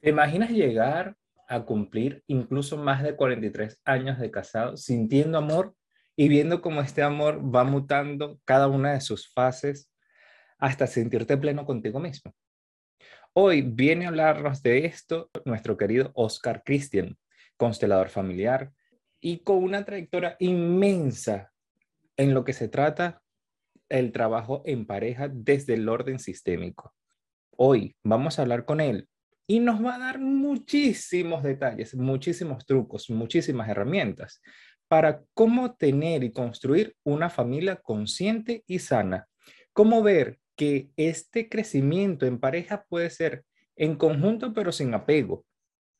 ¿Te imaginas llegar a cumplir incluso más de 43 años de casado sintiendo amor y viendo cómo este amor va mutando cada una de sus fases hasta sentirte pleno contigo mismo? Hoy viene a hablarnos de esto nuestro querido Oscar Christian, constelador familiar y con una trayectoria inmensa en lo que se trata el trabajo en pareja desde el orden sistémico. Hoy vamos a hablar con él y nos va a dar muchísimos detalles, muchísimos trucos, muchísimas herramientas para cómo tener y construir una familia consciente y sana. Cómo ver que este crecimiento en pareja puede ser en conjunto pero sin apego,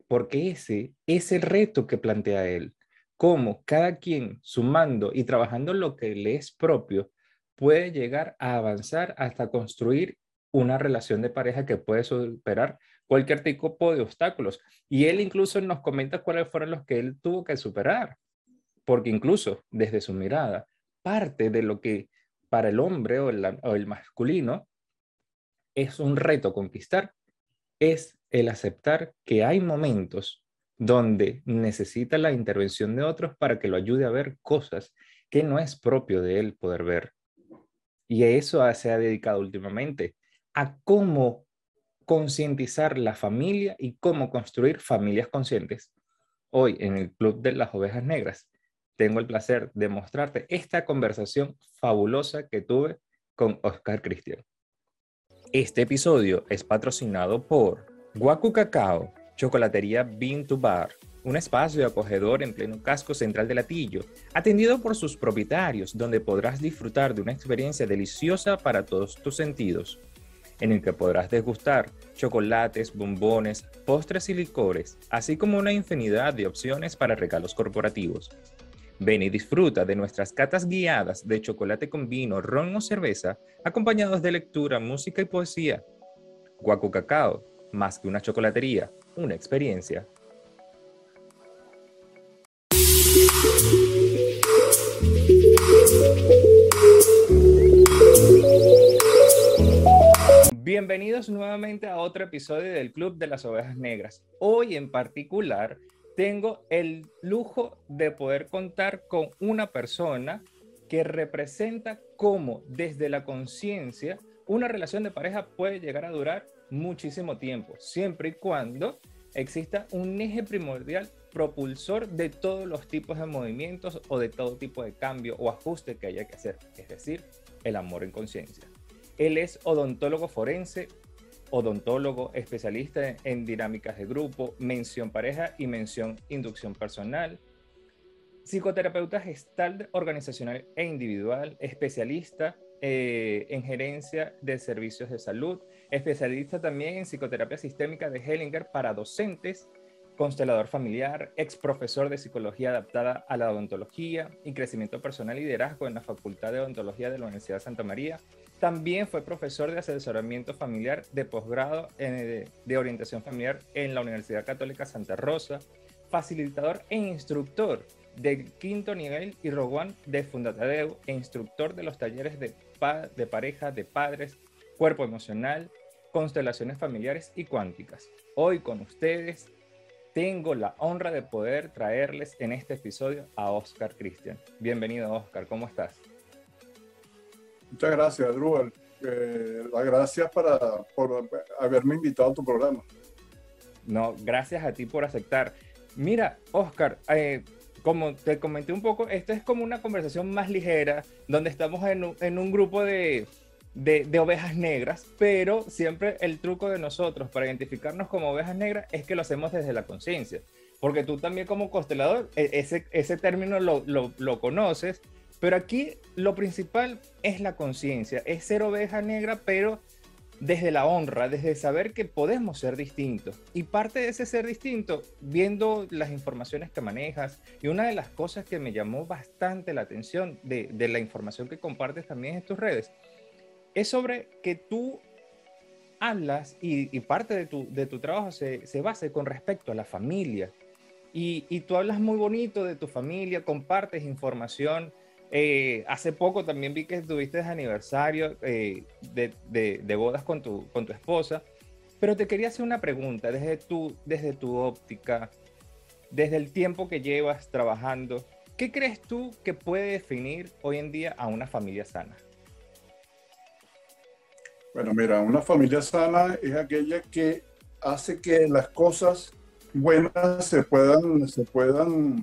porque ese es el reto que plantea él. Cómo cada quien sumando y trabajando lo que le es propio puede llegar a avanzar hasta construir una relación de pareja que puede superar cualquier tipo de obstáculos. Y él incluso nos comenta cuáles fueron los que él tuvo que superar, porque incluso desde su mirada, parte de lo que para el hombre o el, o el masculino es un reto conquistar, es el aceptar que hay momentos donde necesita la intervención de otros para que lo ayude a ver cosas que no es propio de él poder ver. Y a eso se ha dedicado últimamente, a cómo concientizar la familia y cómo construir familias conscientes. Hoy en el Club de las Ovejas Negras tengo el placer de mostrarte esta conversación fabulosa que tuve con Oscar Cristian. Este episodio es patrocinado por Guacu Cacao, Chocolatería Bean to Bar, un espacio acogedor en pleno casco central de Latillo, atendido por sus propietarios, donde podrás disfrutar de una experiencia deliciosa para todos tus sentidos en el que podrás degustar chocolates, bombones, postres y licores, así como una infinidad de opciones para regalos corporativos. Ven y disfruta de nuestras catas guiadas de chocolate con vino, ron o cerveza, acompañados de lectura, música y poesía. Guacu Cacao, más que una chocolatería, una experiencia. Bienvenidos nuevamente a otro episodio del Club de las Ovejas Negras. Hoy en particular tengo el lujo de poder contar con una persona que representa cómo desde la conciencia una relación de pareja puede llegar a durar muchísimo tiempo, siempre y cuando exista un eje primordial propulsor de todos los tipos de movimientos o de todo tipo de cambio o ajuste que haya que hacer, es decir, el amor en conciencia. Él es odontólogo forense, odontólogo especialista en dinámicas de grupo, mención pareja y mención inducción personal, psicoterapeuta gestal organizacional e individual, especialista eh, en gerencia de servicios de salud, especialista también en psicoterapia sistémica de Hellinger para docentes, constelador familiar, ex profesor de psicología adaptada a la odontología y crecimiento personal y liderazgo en la Facultad de Odontología de la Universidad de Santa María, también fue profesor de asesoramiento familiar de posgrado de, orientación familiar en la Universidad Católica Santa Rosa, facilitador e instructor del quinto nivel y roguán de Fundatadeu e instructor de los talleres de, de pareja, de padres, cuerpo emocional, constelaciones familiares y cuánticas. Hoy con ustedes tengo la honra de poder traerles en este episodio a Oscar Cristian. Bienvenido Oscar, ¿cómo estás? Muchas gracias, Drubal. Eh, las gracias para, por haberme invitado a tu programa. No, gracias a ti por aceptar. Mira, Oscar, eh, como te comenté un poco, esto es como una conversación más ligera, donde estamos en un, en un grupo de, de, de, ovejas negras, pero siempre el truco de nosotros para identificarnos como ovejas negras es que lo hacemos desde la conciencia. Porque tú también como constelador, e, ese, ese término lo, lo, lo conoces pero aquí lo principal es la conciencia, es ser oveja negra, pero desde la honra, desde saber que podemos ser distintos. Y parte de ese ser distinto, viendo las informaciones que manejas, y una de las cosas que me llamó bastante la atención de, la información que compartes también en tus redes, es sobre que tú hablas y, parte de tu, de tu trabajo se, se, basa con respecto a la familia. Y, y tú hablas muy bonito de tu familia, compartes información eh, hace poco también vi que estuviste de aniversario eh, de, de, bodas con tu, con tu esposa Pero te quería hacer una pregunta desde tu, desde tu óptica, desde el tiempo que llevas trabajando, ¿qué crees tú que puede definir hoy en día a una familia sana? Bueno, mira, una familia sana es aquella que hace que las cosas buenas se puedan, se puedan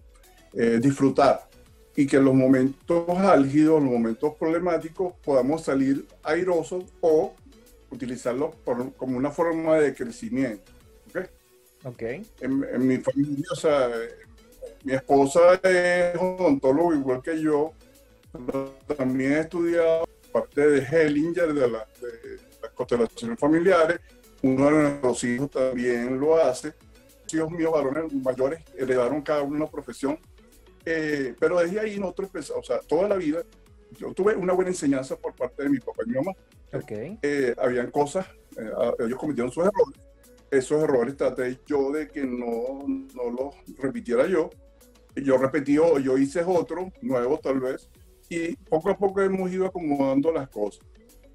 eh, disfrutar y que los momentos álgidos, los momentos problemáticos, podamos salir airosos o utilizarlos como una forma de crecimiento. ¿okay? Okay. En, mi familia, o sea, mi esposa es odontólogo igual que yo, también he estudiado parte de Hellinger, de, la, de las constelaciones familiares, uno de nuestros hijos también lo hace, hijos míos varones mayores heredaron cada uno una profesión eh, pero desde ahí nosotros empezamos, o sea, toda la vida, yo tuve una buena enseñanza por parte de mi papá y mi mamá. Okay. Eh, habían cosas, eh, ellos cometieron sus errores. Esos errores traté yo de que no, no los repitiera yo. Yo repetí, yo hice otro, nuevo tal vez, y poco a poco hemos ido acomodando las cosas.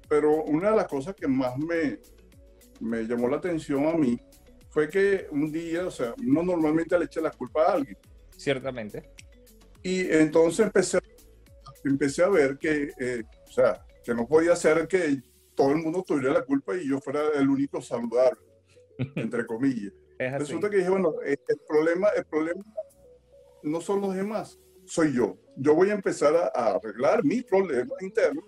Pero una de las cosas que más me, me llamó la atención a mí fue que un día, o sea, uno normalmente le echa la culpa a alguien. Ciertamente. Y entonces empecé, empecé a ver que, eh, o sea, que no podía ser que todo el mundo tuviera la culpa y yo fuera el único saludable, entre comillas. Resulta que dije, bueno, el problema, el problema no son los demás, soy yo. Yo voy a empezar a, arreglar mis problemas internos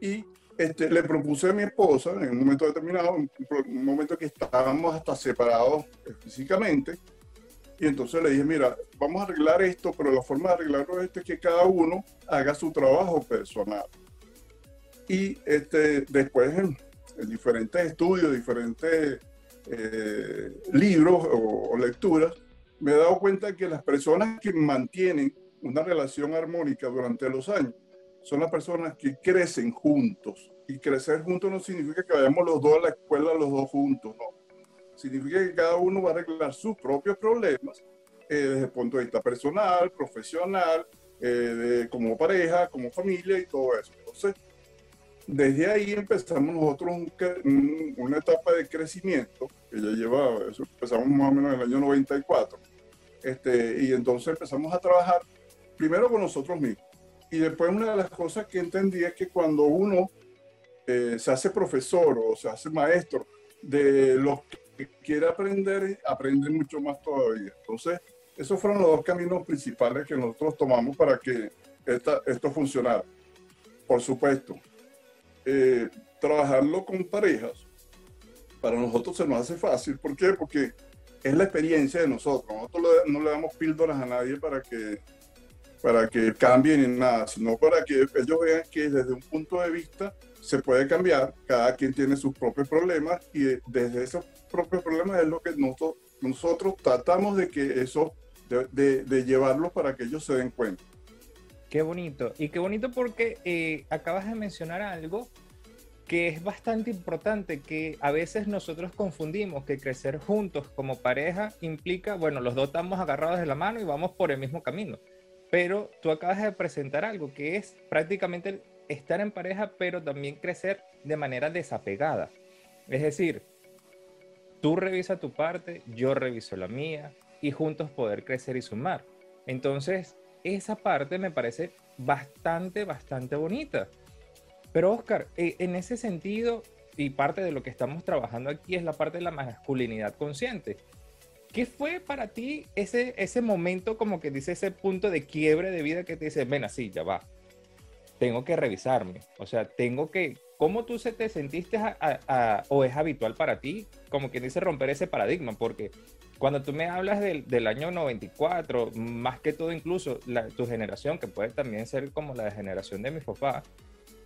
y este, le propuse a mi esposa en un momento determinado, un, un momento que estábamos hasta separados físicamente, y entonces le dije, mira, vamos a arreglar esto, pero la forma de arreglarlo es que cada uno haga su trabajo personal. Y este, después en, diferentes estudios, diferentes eh, libros o, lecturas, me he dado cuenta que las personas que mantienen una relación armónica durante los años son las personas que crecen juntos. Y crecer juntos no significa que vayamos los dos a la escuela los dos juntos, no significa que cada uno va a arreglar sus propios problemas eh, desde el punto de vista personal, profesional, eh, como pareja, como familia y todo eso. Entonces, desde ahí empezamos nosotros una etapa de crecimiento que ya lleva, eso empezamos más o menos en el año 94. Este, y entonces empezamos a trabajar primero con nosotros mismos. Y después una de las cosas que entendí es que cuando uno eh, se hace profesor o se hace maestro de los que quiere aprender, aprende mucho más todavía. Entonces, esos fueron los dos caminos principales que nosotros tomamos para que esta, esto funcionara. Por supuesto, eh, trabajarlo con parejas, para nosotros se nos hace fácil. ¿Por qué? Porque es la experiencia de nosotros. Nosotros no le damos píldoras a nadie para que, para que cambien en nada, sino para que ellos vean que desde un punto de vista se puede cambiar, cada quien tiene sus propios problemas y desde esos propios problemas es lo que nosotros, nosotros tratamos de que eso, de, de, llevarlos para que ellos se den cuenta. Qué bonito. Y qué bonito porque eh, acabas de mencionar algo que es bastante importante, que a veces nosotros confundimos que crecer juntos como pareja implica, bueno, los dos estamos agarrados de la mano y vamos por el mismo camino. Pero tú acabas de presentar algo que es prácticamente estar en pareja, pero también crecer de manera desapegada. Es decir, tú revisas tu parte, yo reviso la mía y juntos poder crecer y sumar. Entonces, esa parte me parece bastante, bastante bonita. Pero Oscar, eh, en ese sentido, y parte de lo que estamos trabajando aquí es la parte de la masculinidad consciente. ¿Qué fue para ti ese, ese momento, como que dice, ese punto de quiebre de vida que te dice, ven así, ya va, tengo que revisarme. O sea, tengo que, ¿cómo tú se te sentiste o es habitual para ti? Como quien dice, romper ese paradigma, porque cuando tú me hablas del, del año 94, más que todo incluso tu generación, que puede también ser como la generación de mi papá,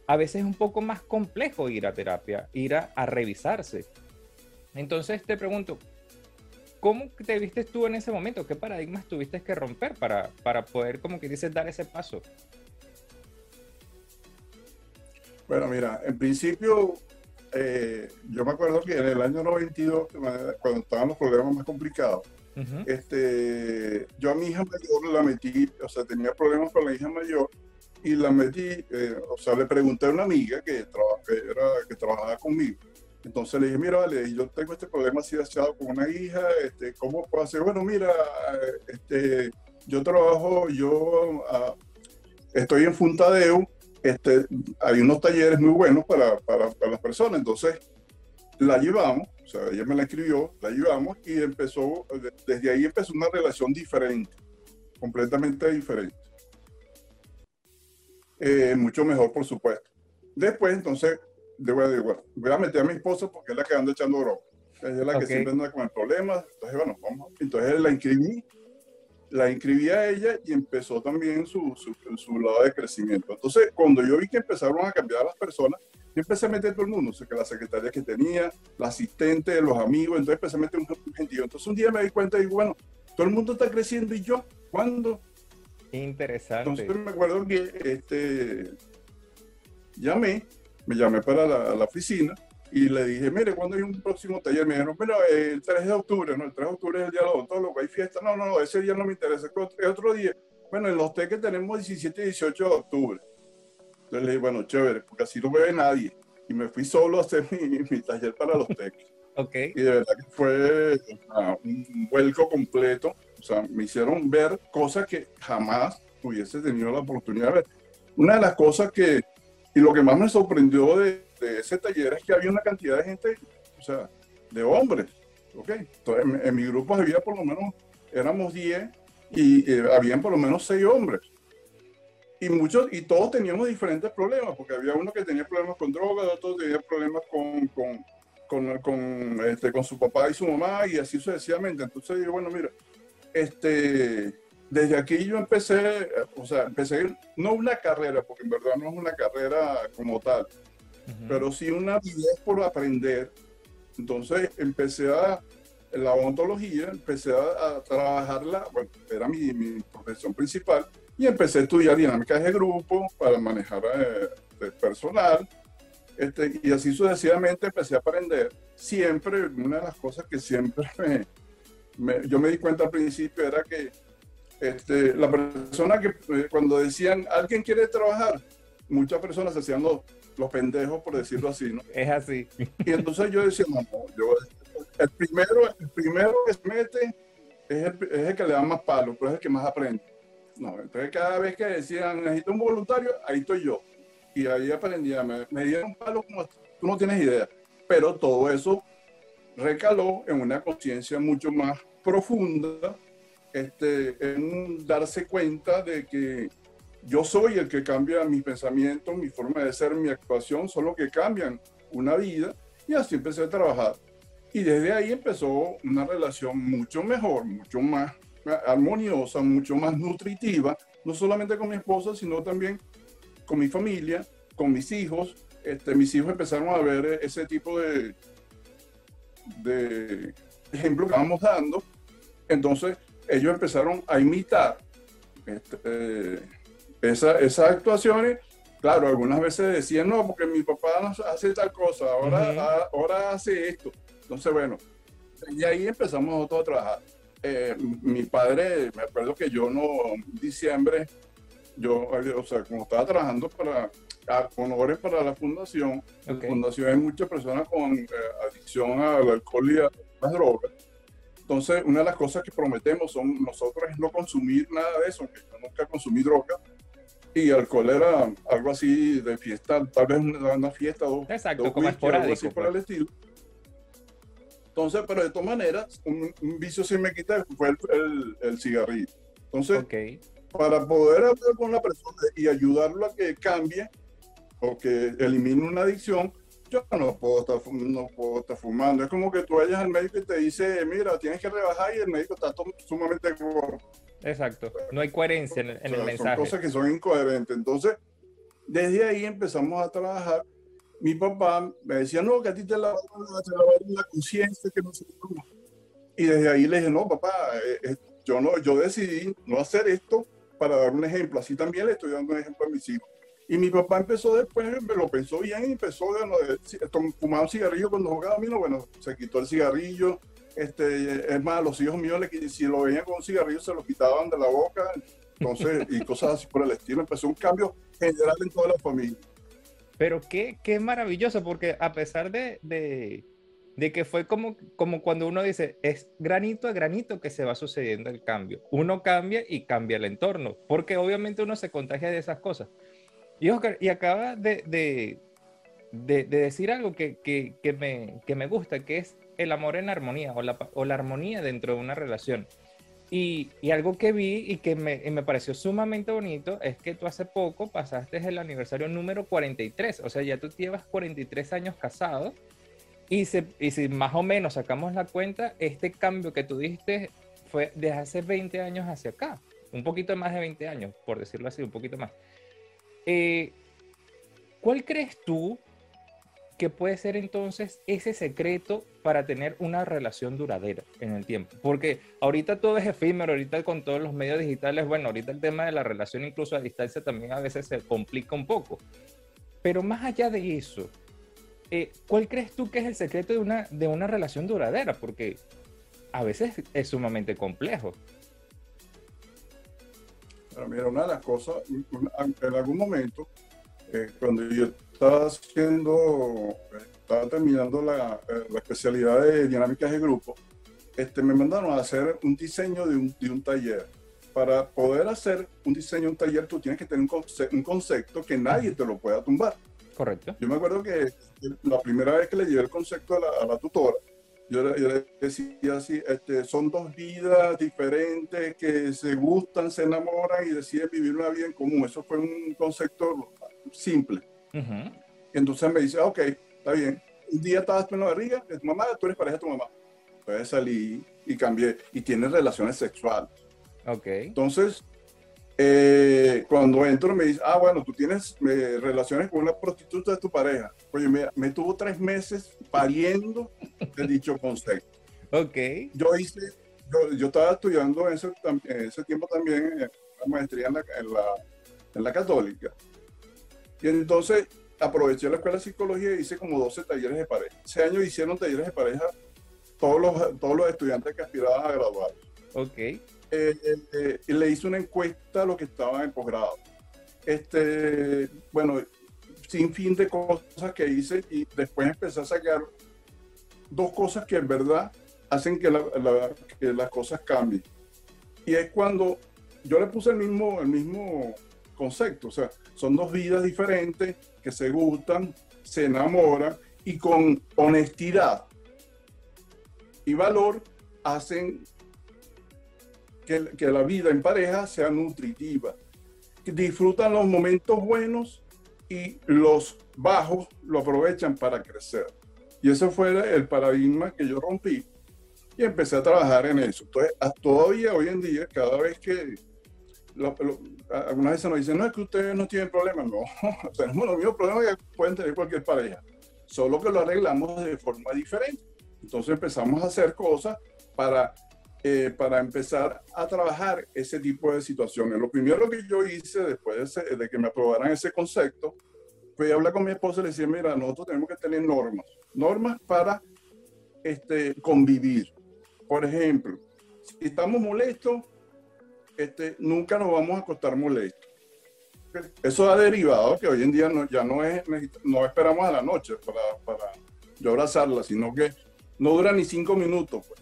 a veces es un poco más complejo ir a terapia, ir a, a revisarse. Entonces te pregunto, ¿cómo te viste tú en ese momento? ¿Qué paradigmas tuviste que romper para, para poder, como que dices, dar ese paso? Bueno, mira, en principio, eh, yo me acuerdo que en el año 92, cuando estaban los problemas más complicados, este, yo a mi hija mayor la metí, o sea, tenía problemas con la hija mayor y la metí, eh, o sea, le pregunté a una amiga que, que, era, que trabajaba conmigo, Entonces le dije, mira, vale, yo tengo este problema así asociado con una hija, este, ¿cómo puedo hacer? Bueno, mira, este, yo trabajo, yo uh, estoy en Funtadeu, este, hay unos talleres muy buenos para, para, para, las personas, entonces la llevamos, o sea, ella me la escribió, la llevamos y empezó, desde ahí empezó una relación diferente, completamente diferente. Eh, mucho mejor, por supuesto. Después, entonces, debo decir, bueno, voy a meter a mi esposa porque es la que anda echando broma. Ella es la que siempre anda con el problema. Entonces, bueno, vamos. Entonces la inscribí, la inscribí a ella y empezó también su, su, su, lado de crecimiento. Entonces, cuando yo vi que empezaron a cambiar las personas, yo empecé a meter todo el mundo, o sea, que la secretaria que tenía, la asistente, los amigos, entonces empecé a meter un gentío. Entonces, un día me di cuenta y digo, bueno, todo el mundo está creciendo y yo, ¿cuándo? Interesante. Entonces me acuerdo que este, llamé, me llamé para la, la oficina y le dije, mire, ¿cuándo hay un próximo taller? Me dijeron, bueno, el 3 de octubre, ¿no? El 3 de octubre es el día de los odontólogos, hay fiesta. No, no, no, ese día no me interesa. Es otro día. Bueno, en los que tenemos 17 y 18 de octubre. Entonces le dije, bueno, chévere, porque así no me ve nadie. Y me fui solo a hacer mi, mi taller para los teques. ok. Y de verdad que fue un vuelco completo o sea, me hicieron ver cosas que jamás hubiese tenido la oportunidad de ver. Una de las cosas que, y lo que más me sorprendió de, ese taller es que había una cantidad de gente, o sea, de hombres, ¿ok? Entonces, en, en mi grupo había por lo menos, éramos 10 y eh, habían por lo menos 6 hombres. Y muchos, y todos teníamos diferentes problemas, porque había uno que tenía problemas con drogas, otro tenía problemas con, con, con, con, este, con su papá y su mamá, y así sucesivamente. Entonces, yo, bueno, mira, este, desde aquí yo empecé, o sea, empecé no una carrera, porque en verdad no es una carrera como tal, uh -huh. pero sí una vida por aprender. Entonces empecé a, la odontología, empecé a, a trabajarla, bueno, era mi, mi, profesión principal, y empecé a estudiar dinámicas de grupo para manejar eh, personal, este, y así sucesivamente empecé a aprender. Siempre, una de las cosas que siempre me, me, yo me di cuenta al principio era que este, la persona que eh, cuando decían alguien quiere trabajar, muchas personas hacían los, los pendejos, por decirlo así, ¿no? Es así. Y entonces yo decía, no, no yo, el, primero, el primero que se mete es el, es el que le da más palo, pero es el que más aprende. No, entonces cada vez que decían, necesito un voluntario, ahí estoy yo. Y ahí aprendía, me, me dieron palo como tú no tienes idea. Pero todo eso recaló en una conciencia mucho más profunda, este, en darse cuenta de que yo soy el que cambia mis pensamientos, mi forma de ser, mi actuación, son los que cambian una vida y así empecé a trabajar. Y desde ahí empezó una relación mucho mejor, mucho más armoniosa, mucho más nutritiva, no solamente con mi esposa, sino también con mi familia, con mis hijos. Este, mis hijos empezaron a ver ese tipo de, de ejemplo que vamos dando. Entonces, ellos empezaron a imitar este, eh, esa, esas actuaciones. Claro, algunas veces decían, no, porque mi papá hace tal cosa, ahora, uh -huh. a, ahora hace esto. Entonces, bueno, y ahí empezamos nosotros a trabajar. Eh, mi padre, me acuerdo que yo no, en diciembre, yo, o sea, como estaba trabajando para honores para la fundación. Okay. La fundación hay muchas personas con eh, adicción al alcohol y a las drogas. Entonces, una de las cosas que prometemos son nosotros es no consumir nada de eso, que yo nunca consumí droga. Y alcohol era algo así de fiesta, tal vez una, una fiesta, dos, Exacto, dos como whisky, algo así pues. por el estilo. Entonces, pero de todas maneras, un, un vicio sí me quita fue el, el, el cigarrillo. Entonces, okay. para poder hablar con la persona y ayudarlo a que cambie, o que elimine una adicción, yo no puedo, estar, no puedo estar fumando. Es como que tú vayas al médico y te dice, mira, tienes que rebajar y el médico está sumamente. Exacto, no hay coherencia en, en o sea, el mensaje. Son cosas que son incoherentes. Entonces, desde ahí empezamos a trabajar. Mi papá me decía, no, que a ti te la, te la la conciencia, que no sé cómo. Y desde ahí le dije, no, papá, eh, yo, no, yo decidí no hacer esto para dar un ejemplo. Así también le estoy dando un ejemplo a mis hijos. Y mi papá empezó después, me lo pensó bien y empezó a fumar un cigarrillo cuando jugaba a mí, no, bueno, se quitó el cigarrillo. Este, es más, los hijos míos, le, si lo veían con un cigarrillo, se lo quitaban de la boca, entonces, y cosas así por el estilo. Empezó un cambio general en toda la familia. Pero qué, qué maravilloso, porque a pesar de, de, de, que fue como, como cuando uno dice, es granito a granito que se va sucediendo el cambio. Uno cambia y cambia el entorno, porque obviamente uno se contagia de esas cosas. Y Oscar, y acaba de, de, de decir algo que, que, que, me, que me gusta, que es el amor en armonía o la, o la armonía dentro de una relación. Y, y, algo que vi y que me, y me, pareció sumamente bonito es que tú hace poco pasaste el aniversario número 43, o sea, ya tú llevas 43 años casado y, se, y si más o menos sacamos la cuenta, este cambio que tú diste fue desde hace 20 años hacia acá, un poquito más de 20 años, por decirlo así, un poquito más. Eh, ¿Cuál crees tú que puede ser entonces ese secreto para tener una relación duradera en el tiempo? Porque ahorita todo es efímero, ahorita con todos los medios digitales, bueno, ahorita el tema de la relación incluso a distancia también a veces se complica un poco. Pero más allá de eso, eh, ¿cuál crees tú que es el secreto de una, de una relación duradera? Porque a veces es sumamente complejo. Pero mira, una de las cosas, en algún momento, eh, cuando yo estaba haciendo, estaba terminando la, eh, la, especialidad de dinámicas de grupo, este, me mandaron a hacer un diseño de un, de un taller. Para poder hacer un diseño de un taller, tú tienes que tener un, concepto, un concepto que nadie te lo pueda tumbar. Correcto. Yo me acuerdo que la primera vez que le llevé el concepto a la, a la tutora, yo le, yo le, decía así, este, son dos vidas diferentes que se gustan, se enamoran y deciden vivir una vida en común. Eso fue un concepto simple. Uh -huh. Entonces me dice, ok, está bien. Un día estabas tú en la barriga de tu mamá, tú eres pareja de tu mamá. Entonces salí y cambié y tienes relaciones sexuales. Ok. Entonces, eh, cuando entro me dice, ah, bueno, tú tienes eh, relaciones con una prostituta de tu pareja. Oye, me, me tuvo tres meses pariendo el dicho concepto. Ok. Yo hice, yo, yo estaba estudiando en ese, en ese tiempo también la maestría en la, en la, en la católica. Y entonces aproveché la escuela de psicología y hice como 12 talleres de pareja. Ese año hicieron talleres de pareja todos los, todos los estudiantes que aspiraban a graduar. Ok. Eh, eh, y le hice una encuesta a los que estaban en posgrado. Este, bueno, sin fin de cosas que hice y después empecé a sacar dos cosas que en verdad hacen que, la, la, que las cosas cambien. Y es cuando yo le puse el mismo, el mismo concepto, o sea, son dos vidas diferentes que se gustan, se enamoran y con honestidad y valor hacen que, que, la vida en pareja sea nutritiva. Disfrutan los momentos buenos y los bajos lo aprovechan para crecer. Y ese fue el paradigma que yo rompí y empecé a trabajar en eso. Entonces, todavía hoy en día, cada vez que lo, lo, algunas veces nos dicen, no, es que ustedes no tienen problemas. No, tenemos los mismos problemas que pueden tener cualquier pareja, solo que lo arreglamos de forma diferente. Entonces empezamos a hacer cosas para, eh, para empezar a trabajar ese tipo de situaciones. Lo primero que yo hice después de, ese, de que me aprobaran ese concepto fue hablar con mi esposa y le decía, mira, nosotros tenemos que tener normas, normas para este, convivir. Por ejemplo, si estamos molestos, este, nunca nos vamos a acostar molestos. Eso ha derivado que hoy en día no, ya no, es, no esperamos a la noche para, para yo abrazarla, sino que no dura ni cinco minutos. Pues.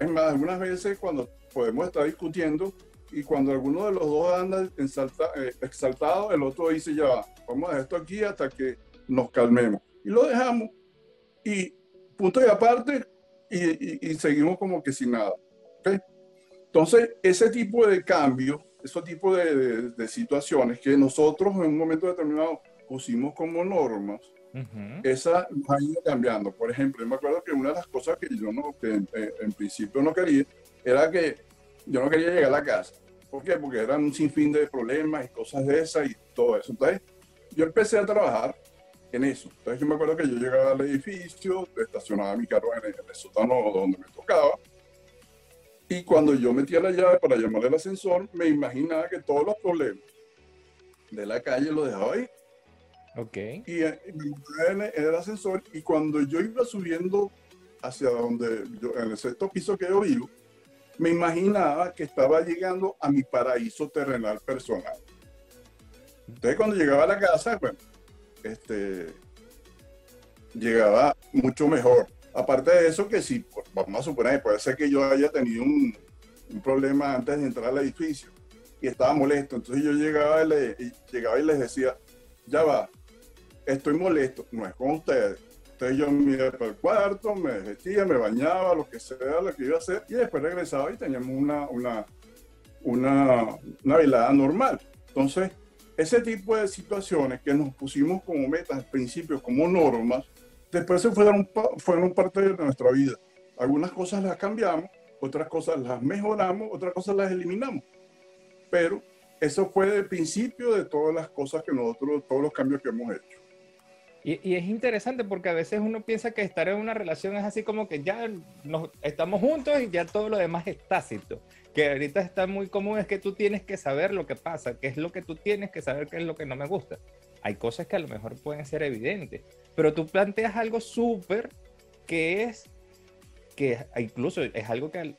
Es más, algunas veces cuando podemos estar discutiendo y cuando alguno de los dos anda eh, exaltado, el otro dice ya, vamos a dejar esto aquí hasta que nos calmemos. Y lo dejamos. Y punto y aparte, y, y, y seguimos como que sin nada. ¿okay? Entonces, ese tipo de cambio, ese tipo de, de, de, situaciones que nosotros en un momento determinado pusimos como normas, uh -huh. esa nos ha ido cambiando. Por ejemplo, yo me acuerdo que una de las cosas que yo no, que en, en, principio no quería, era que yo no quería llegar a la casa. ¿Por qué? Porque eran un sinfín de problemas y cosas de esas y todo eso. Entonces, yo empecé a trabajar en eso. Entonces, yo me acuerdo que yo llegaba al edificio, estacionaba mi carro en el, en el sótano donde me tocaba, y cuando yo metía la llave para llamar al ascensor, me imaginaba que todos los problemas de la calle los dejaba ahí. Ok. Y, y me en el ascensor y cuando yo iba subiendo hacia donde, yo, en el sexto piso que yo vivo, me imaginaba que estaba llegando a mi paraíso terrenal personal. Entonces cuando llegaba a la casa, bueno, este, llegaba mucho mejor. Aparte de eso, que si, pues, vamos a suponer, puede ser que yo haya tenido un, un problema antes de entrar al edificio y estaba molesto. Entonces yo llegaba y, le, llegaba y les decía, ya va, estoy molesto, no es con ustedes. Entonces yo me iba para el cuarto, me vestía, me bañaba, lo que sea, lo que iba a hacer, y después regresaba y teníamos una, una, una, una velada normal. Entonces, ese tipo de situaciones que nos pusimos como metas, principios, como normas, después se fueron, fueron parte de nuestra vida. Algunas cosas las cambiamos, otras cosas las mejoramos, otras cosas las eliminamos. Pero eso fue el principio de todas las cosas que nosotros, todos los cambios que hemos hecho. Y, es interesante porque a veces uno piensa que estar en una relación es así como que ya nos, estamos juntos y ya todo lo demás es tácito. Que ahorita está muy común es que tú tienes que saber lo que pasa, qué es lo que tú tienes que saber, qué es lo que no me gusta. Hay cosas que a lo mejor pueden ser evidentes, pero tú planteas algo súper que es, que incluso es algo que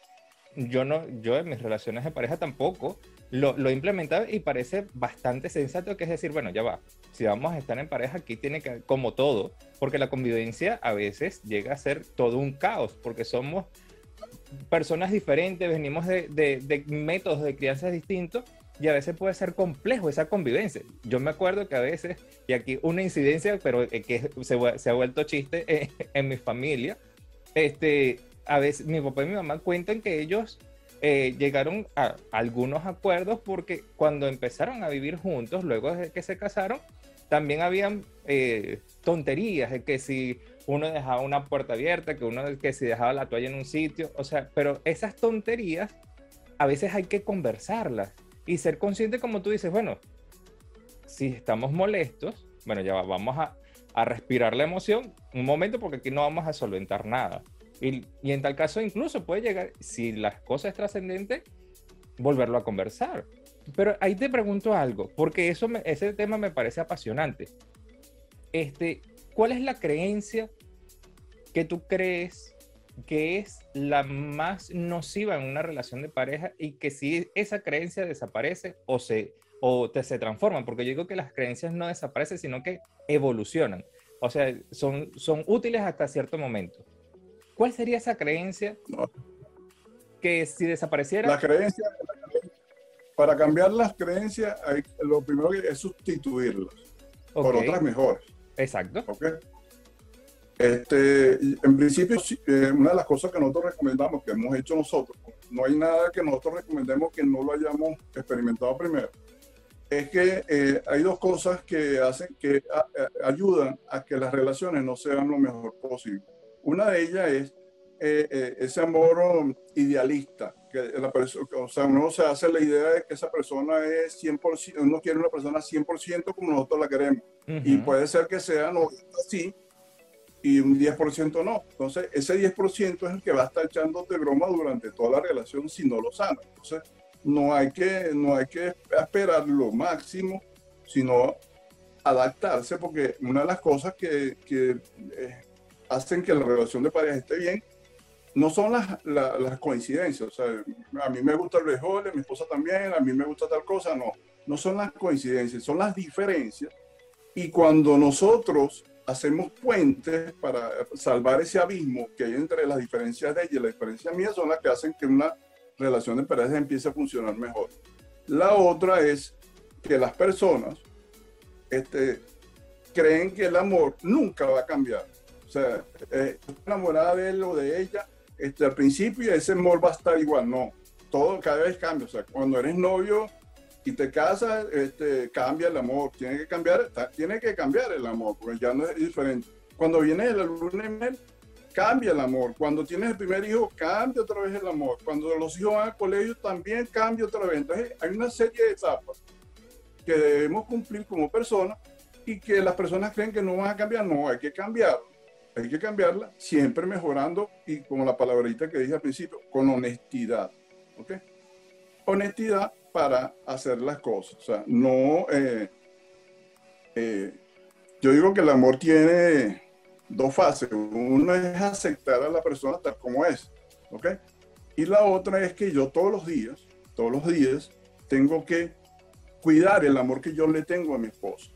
yo no, yo en mis relaciones de pareja tampoco lo, lo he implementado y parece bastante sensato, que es decir, bueno, ya va, si vamos a estar en pareja, aquí tiene que, como todo, porque la convivencia a veces llega a ser todo un caos, porque somos personas diferentes, venimos de, de, métodos de crianza distintos y a veces puede ser complejo esa convivencia. Yo me acuerdo que a veces, y aquí una incidencia, pero que se, se ha vuelto chiste en, en, mi familia, este, a veces mi papá y mi mamá cuentan que ellos eh, llegaron a algunos acuerdos porque cuando empezaron a vivir juntos, luego de que se casaron, también habían eh, tonterías de que si uno dejaba una puerta abierta, que uno que si dejaba la toalla en un sitio, o sea, pero esas tonterías a veces hay que conversarlas y ser consciente como tú dices, bueno, si estamos molestos, bueno, ya vamos a, a respirar la emoción un momento porque aquí no vamos a solventar nada. Y, en tal caso incluso puede llegar, si la cosa es trascendente, volverlo a conversar. Pero ahí te pregunto algo, porque eso ese tema me parece apasionante. Este, ¿Cuál es la creencia que tú crees que es la más nociva en una relación de pareja y que si esa creencia desaparece o se, o te, se transforma? Porque yo digo que las creencias no desaparecen, sino que evolucionan. O sea, son, son útiles hasta cierto momento. ¿Cuál sería esa creencia que si desapareciera? La creencia, para cambiar las creencias, hay, lo primero que es sustituirlas por otras mejores. Exacto. Okay. Este, en principio, eh, una de las cosas que nosotros recomendamos, que hemos hecho nosotros, no hay nada que nosotros recomendemos que no lo hayamos experimentado primero, es que eh, hay dos cosas que hacen, que ayudan a que las relaciones no sean lo mejor posible. Una de ellas es eh, eh, ese amor um, idealista, que la persona, o sea, uno se hace la idea de que esa persona es 100%, uno quiere una persona 100% como nosotros la queremos. Y puede ser que sea no así y un 10% no. Entonces, ese 10% es el que va a estar echándote broma durante toda la relación si no lo sana. Entonces, no hay que, no hay que esperar lo máximo, sino adaptarse, porque una de las cosas que, que eh, hacen que la relación de pareja esté bien, no son las, las, coincidencias. O sea, a mí me gusta el béisbol, mi esposa también, a mí me gusta tal cosa. No, no son las coincidencias, son las diferencias. Y cuando nosotros hacemos puentes para salvar ese abismo que hay entre las diferencias de ella y las diferencias mías, son las que hacen que una relación de pareja empiece a funcionar mejor. La otra es que las personas este, creen que el amor nunca va a cambiar o sea, eh, enamorada de él o de ella, este, al principio ese amor va a estar igual, no, todo cada vez cambia, o sea, cuando eres novio y te casas, este, cambia el amor, tiene que cambiar, tiene que cambiar el amor, porque ya no es diferente. Cuando viene el luna cambia el amor. Cuando tienes el primer hijo, cambia otra vez el amor. Cuando los hijos van al colegio, también cambia otra vez. Entonces, hay una serie de etapas que debemos cumplir como personas y que las personas creen que no van a cambiar. No, hay que cambiarlo hay que cambiarla, siempre mejorando y como la palabrita que dije al principio, con honestidad. ¿Ok? Honestidad para hacer las cosas. O sea, no. Eh, eh, yo digo que el amor tiene dos fases. Una es aceptar a la persona tal como es. ¿Ok? Y la otra es que yo todos los días, todos los días, tengo que cuidar el amor que yo le tengo a mi esposo.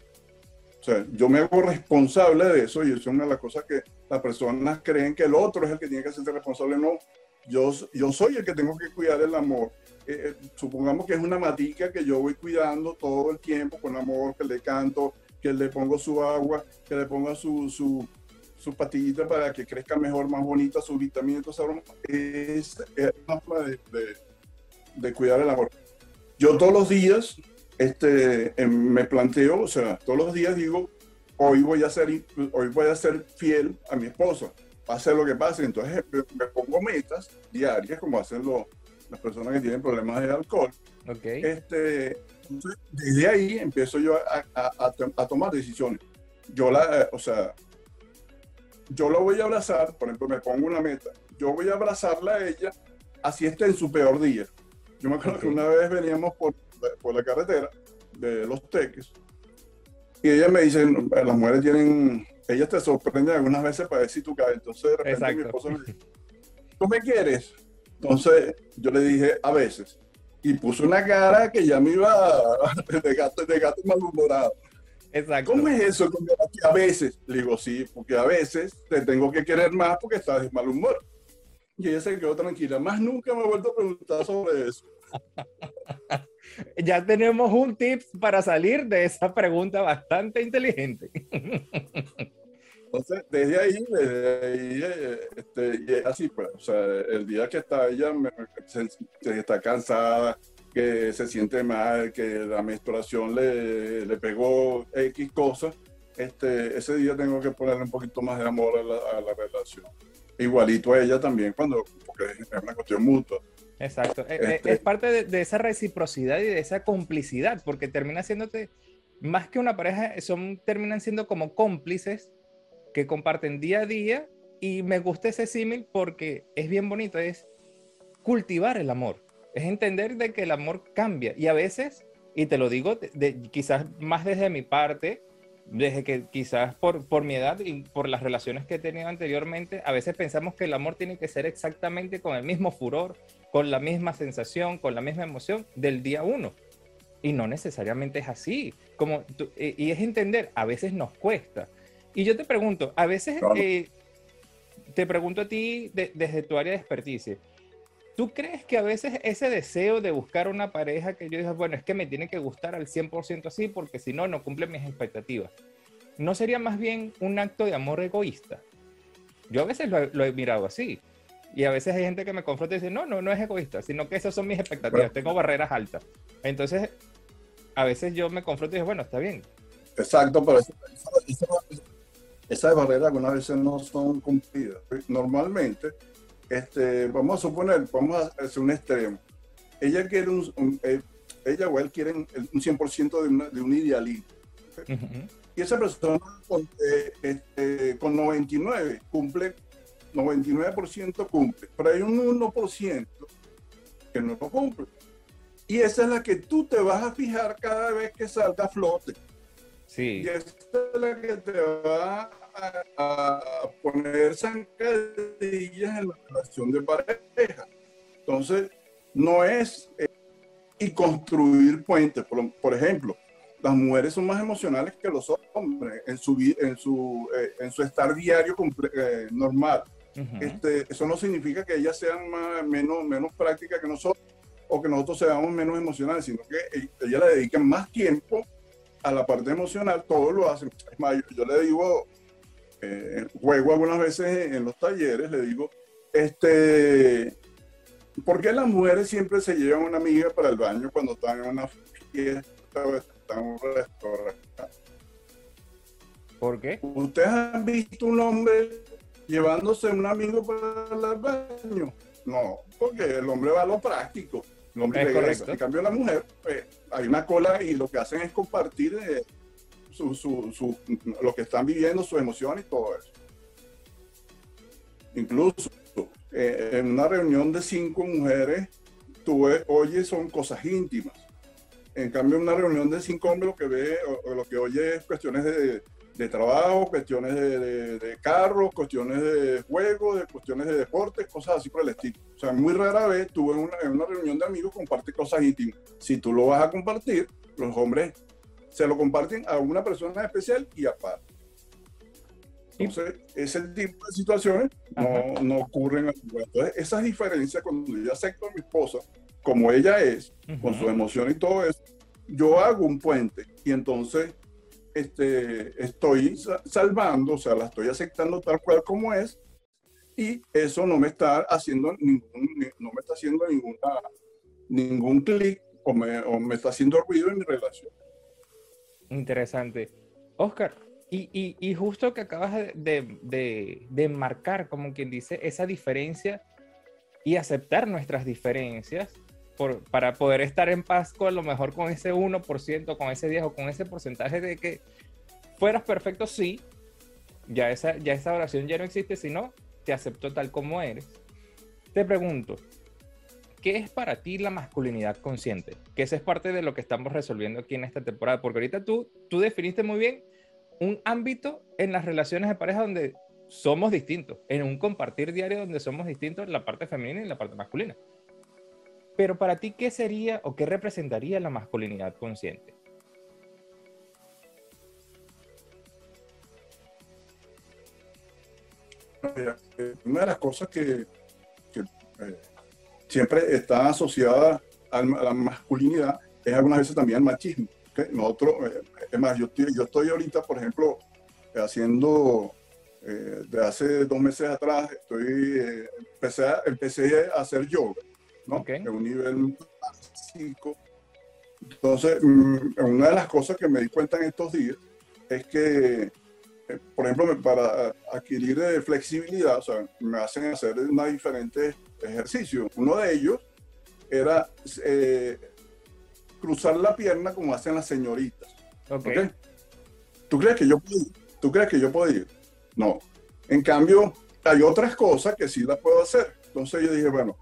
Sea, yo me hago responsable de eso y eso es una de las cosas que las personas creen que el otro es el que tiene que hacerse responsable. No, yo, yo soy el que tengo que cuidar el amor. Eh, eh, supongamos que es una matica que yo voy cuidando todo el tiempo con amor, que le canto, que le pongo su agua, que le ponga su, su, su pastillita para que crezca mejor, más bonita, sus vitaminas, es, es una forma de, de, cuidar el amor. Yo todos los días este, em, me planteo, o sea, todos los días digo, hoy voy a ser, hoy voy a ser fiel a mi esposa, pase lo que pase. Entonces me pongo metas diarias, como hacen los las personas que tienen problemas de alcohol. Okay. Este, desde ahí empiezo yo a, a, a, tomar decisiones. Yo la, eh, o sea, yo la voy a abrazar, por ejemplo, me pongo una meta, yo voy a abrazarla a ella así esté en su peor día. Yo me acuerdo que una vez veníamos por, por la carretera de Los Teques y ella me dice, las mujeres tienen, ellas te sorprenden algunas veces para decir tú caes. Entonces de repente mi esposo me dice, ¿tú me quieres? Entonces yo le dije, a veces. Y puso una cara que ya me iba de gato, de gato malhumorado. Exacto. ¿Cómo es eso? a veces. Le digo, sí, porque a veces te tengo que querer más porque estás de mal humor. Y ella se quedó tranquila. Más nunca me ha vuelto a preguntar sobre eso. ya tenemos un tip para salir de esa pregunta bastante inteligente. Entonces, desde ahí, desde ahí, este, así pues, o sea, el día que está ella se, está cansada, que se siente mal, que la menstruación le, le pegó X cosas, este, ese día tengo que ponerle un poquito más de amor a la, relación. Igualito a ella también, cuando, porque es una cuestión mutua. Exacto. Eh, eh, este es parte de, de, esa reciprocidad y de esa complicidad, porque termina siéndote, más que una pareja, son, terminan siendo como cómplices que comparten día a día y me gusta ese símil porque es bien bonito, es cultivar el amor, es entender de que el amor cambia y a veces, y te lo digo de, quizás más desde mi parte, desde que quizás por, por mi edad y por las relaciones que he tenido anteriormente, a veces pensamos que el amor tiene que ser exactamente con el mismo furor, con la misma sensación, con la misma emoción del día uno. Y no necesariamente es así. Como y es entender, a veces nos cuesta. Y yo te pregunto, a veces eh, te pregunto a ti desde tu área de expertise, ¿tú crees que a veces ese deseo de buscar una pareja que yo digo, bueno, es que me tiene que gustar al 100% así porque si no, no cumple mis expectativas? ¿No sería más bien un acto de amor egoísta? Yo a veces lo, he mirado así. Y a veces hay gente que me confronta y dice, no, no, no es egoísta, sino que esas son mis expectativas, tengo barreras altas. Entonces, a veces yo me confronto y digo, bueno, está bien. Exacto, pero esas barreras algunas veces no son cumplidas. Normalmente, este, vamos a suponer, vamos a hacer un extremo. Ella quiere un, eh, ella o él quieren un 100% de, de un idealismo. Y esa persona con, eh, este, con 99 cumple, 99% cumple, pero hay un 1% que no lo cumple. Y esa es la que tú te vas a fijar cada vez que salga a flote. Sí. Y esta es la que te va a, poner zancadillas en la relación de pareja. Entonces, no es eh, y construir puentes. Por, ejemplo, las mujeres son más emocionales que los hombres en su, en su, eh, en su estar diario eh, normal. Este, eso no significa que ellas sean más, menos, menos prácticas que nosotros o que nosotros seamos menos emocionales, sino que ellas le dedican más tiempo a la parte emocional, todo lo hacen. Yo, le digo, eh, juego algunas veces en los talleres, le digo, este, ¿por qué las mujeres siempre se llevan una amiga para el baño cuando están en una fiesta o están en un restaurante? ¿Por qué? ¿Ustedes han visto un hombre llevándose un amigo para el baño? No, porque el hombre va a lo práctico. El hombre regresa. En cambio, la mujer, pues, hay una cola y lo que hacen es compartir eh, su, su, lo que están viviendo, sus emociones y todo eso. Incluso eh, en una reunión de cinco mujeres, tú oyes son cosas íntimas. En cambio, en una reunión de cinco hombres, lo que ve, o, lo que oye es cuestiones de, de trabajo, cuestiones de, de, carros, cuestiones de juegos, de cuestiones de deportes, cosas así por el estilo. O sea, muy rara vez tú en una, en una reunión de amigos compartes cosas íntimas. Si tú lo vas a compartir, los hombres se lo comparten a una persona especial y aparte. Entonces, ese tipo de situaciones no, no, ocurren. Entonces, esas diferencias, cuando yo acepto a mi esposa como ella es, con su emoción y todo eso, yo hago un puente y entonces este, estoy salvando, o sea, la estoy aceptando tal cual como es y eso no me está haciendo ningún, no me está haciendo ninguna, ningún clic o me, o me está haciendo ruido en mi relación. Interesante. Oscar, y, y, y, justo que acabas de, de, de, marcar, como quien dice, esa diferencia y aceptar nuestras diferencias por, para poder estar en paz con a lo mejor con ese 1%, con ese 10 o con ese porcentaje de que fueras perfecto, sí, ya esa, ya esa oración ya no existe, sino te acepto tal como eres. Te pregunto, ¿qué es para ti la masculinidad consciente? Que esa es parte de lo que estamos resolviendo aquí en esta temporada, porque ahorita tú, tú definiste muy bien un ámbito en las relaciones de pareja donde somos distintos, en un compartir diario donde somos distintos en la parte femenina y la parte masculina. Pero para ti, ¿qué sería o qué representaría la masculinidad consciente? Eh, una de las cosas que, eh, siempre está asociada a la masculinidad es algunas veces también al machismo. Nosotros, eh, es más, yo estoy, yo estoy ahorita, por ejemplo, haciendo, eh, de hace dos meses atrás, estoy, empecé, empecé a hacer yoga, ¿no? En un nivel básico. Entonces, mm, una de las cosas que me di cuenta en estos días es que, por ejemplo, para adquirir flexibilidad, o sea, me hacen hacer una diferentes ejercicios. Uno de ellos era cruzar la pierna como hacen las señoritas. Okay. ¿Tú crees que yo puedo ir? ¿Tú crees que yo puedo ir? No. En cambio, hay otras cosas que sí las puedo hacer. Entonces yo dije, bueno,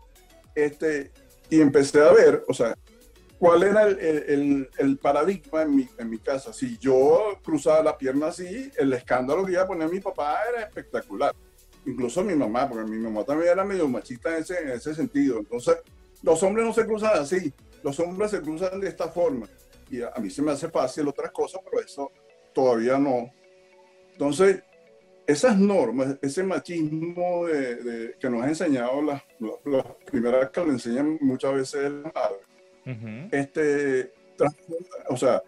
este, y empecé a ver, o sea, cuál era el, el, el paradigma en mi, en mi, casa. Si yo cruzaba la pierna así, el escándalo que iba a poner mi papá era espectacular. Incluso mi mamá, porque mi mamá también era medio machista en ese, en ese sentido. Entonces, los hombres no se cruzan así los hombres se cruzan de esta forma. Y a, mí se me hace fácil otras cosas, pero eso todavía no. Entonces, esas normas, ese machismo de, que nos ha enseñado las, las, primeras que lo enseñan muchas veces el madre, este, o sea,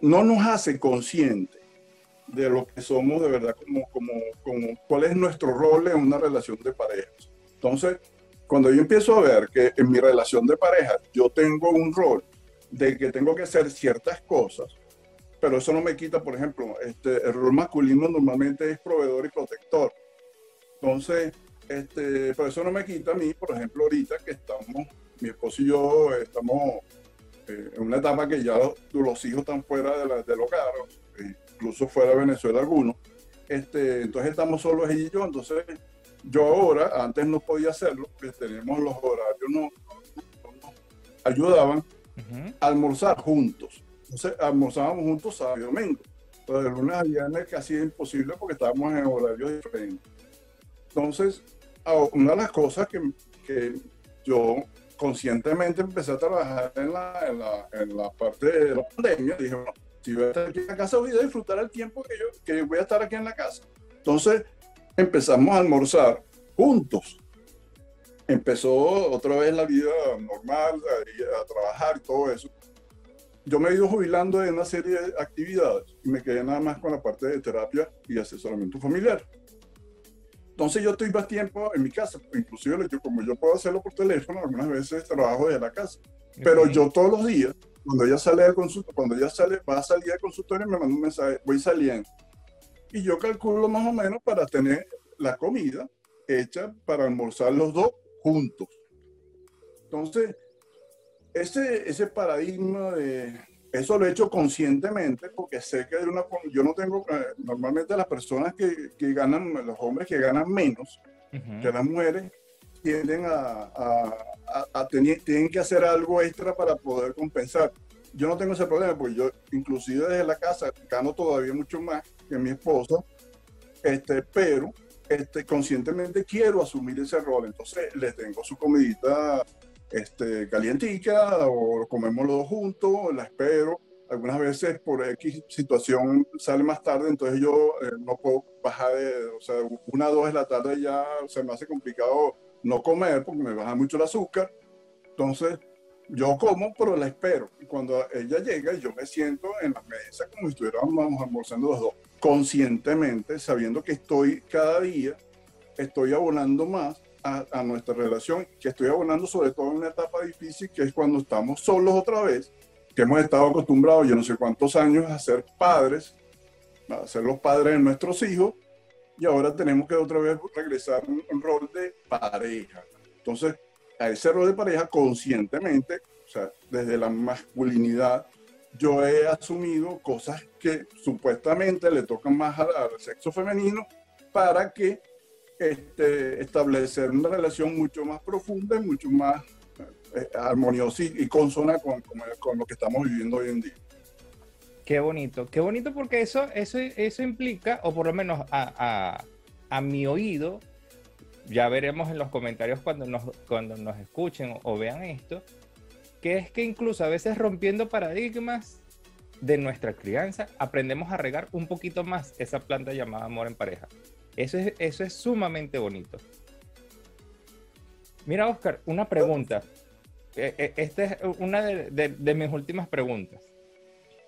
no nos hace conscientes de lo que somos de verdad, como, como, como cuál es nuestro rol en una relación de pareja. Entonces, cuando yo empiezo a ver que en mi relación de pareja yo tengo un rol de que tengo que hacer ciertas cosas, pero eso no me quita, por ejemplo, este, el rol masculino normalmente es proveedor y protector. Entonces, este, pero eso no me quita a mí, por ejemplo, ahorita que estamos, mi esposo y yo estamos eh, en una etapa que ya los, hijos están fuera de la, del hogar, incluso fuera de Venezuela algunos, este, entonces estamos solos ella y yo, entonces yo ahora, antes no podía hacerlo, porque tenemos los horarios, no, ayudaban a almorzar juntos. Entonces, almorzábamos juntos sábado y domingo. Entonces, de lunes a viernes casi imposible porque estábamos en horarios diferentes. Entonces, una de las cosas que, que yo conscientemente empecé a trabajar en la, en la, en la parte de la pandemia, dije, bueno, si voy a estar aquí en la casa, voy a disfrutar el tiempo que yo que voy a estar aquí en la casa. Entonces, empezamos a almorzar juntos. Empezó otra vez la vida normal, a, trabajar y todo eso. Yo me he ido jubilando en una serie de actividades y me quedé nada más con la parte de terapia y asesoramiento familiar. Entonces yo estoy más tiempo en mi casa, inclusive yo, como yo puedo hacerlo por teléfono, algunas veces trabajo desde la casa. Pero yo todos los días, cuando ella sale al consultorio, cuando ella sale, va a salir al consultorio, me manda un mensaje, voy saliendo y yo calculo más o menos para tener la comida hecha para almorzar los dos juntos. Entonces, ese, ese paradigma de eso lo he hecho conscientemente porque sé que de una yo no tengo eh, normalmente las personas que, que, ganan los hombres que ganan menos que las mujeres tienden a, a, a, tener, tienen que hacer algo extra para poder compensar yo no tengo ese problema porque yo inclusive desde la casa gano todavía mucho más que mi esposa, este, pero este, conscientemente quiero asumir ese rol. Entonces le tengo su comidita este, calientica o comemos los dos juntos, la espero. algunas veces por X situación sale más tarde, entonces yo eh, no puedo bajar de, o sea, una o dos de la tarde ya se me hace complicado no comer porque me baja mucho el azúcar. Entonces, yo como, pero la espero. Y cuando ella llega, yo me siento en la mesa como si estuviéramos almorzando los dos, conscientemente, sabiendo que estoy cada día, estoy abonando más a, a, nuestra relación, que estoy abonando sobre todo en una etapa difícil, que es cuando estamos solos otra vez, que hemos estado acostumbrados, yo no sé cuántos años, a ser padres, a ser los padres de nuestros hijos, y ahora tenemos que otra vez regresar a un, rol de pareja. Entonces, a ese rol de pareja conscientemente, o sea, desde la masculinidad, yo he asumido cosas que supuestamente le tocan más al, al sexo femenino para que este, establecer una relación mucho más profunda y mucho más eh, armoniosa y, y consona con, con, con, lo que estamos viviendo hoy en día. Qué bonito, qué bonito porque eso, eso, eso implica, o por lo menos a, a, a mi oído, ya veremos en los comentarios cuando nos, cuando nos escuchen o, o, vean esto, que es que incluso a veces rompiendo paradigmas de nuestra crianza, aprendemos a regar un poquito más esa planta llamada amor en pareja. Eso es, eso es sumamente bonito. Mira, Oscar, una pregunta. Esta es una de, mis últimas preguntas.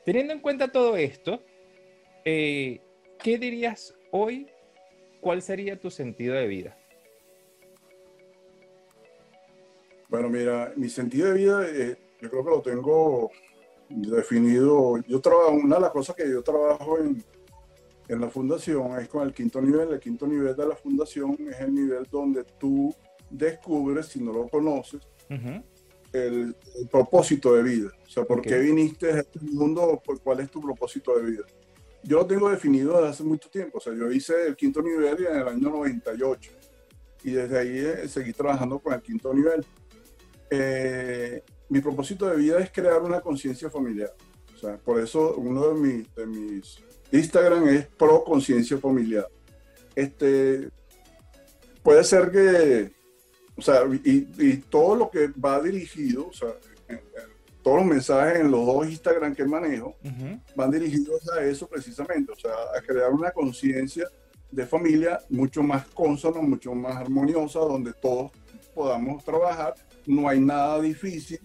Teniendo en cuenta todo esto, eh, ¿qué dirías hoy? ¿Cuál sería tu sentido de vida? Bueno, mira, mi sentido de vida, eh, yo creo que lo tengo definido. Yo trabajo, una de las cosas que yo trabajo en, en la fundación es con el quinto nivel. El quinto nivel de la fundación es el nivel donde tú descubres, si no lo conoces, uh -huh. el, el, propósito de vida. O sea, ¿por okay. qué viniste a este mundo? ¿Cuál es tu propósito de vida? Yo lo tengo definido desde hace mucho tiempo. O sea, yo hice el quinto nivel en el año 98 y desde ahí eh, seguí trabajando con el quinto nivel eh, mi propósito de vida es crear una conciencia familiar. O sea, por eso uno de, mi, de mis Instagram es pro conciencia familiar. Este, puede ser que, o sea, y, y, todo lo que va dirigido, o sea, en, en, todos los mensajes en los dos Instagram que manejo uh -huh. van dirigidos a eso precisamente, o sea, a crear una conciencia de familia mucho más consona, mucho más armoniosa, donde todos podamos trabajar no hay nada difícil,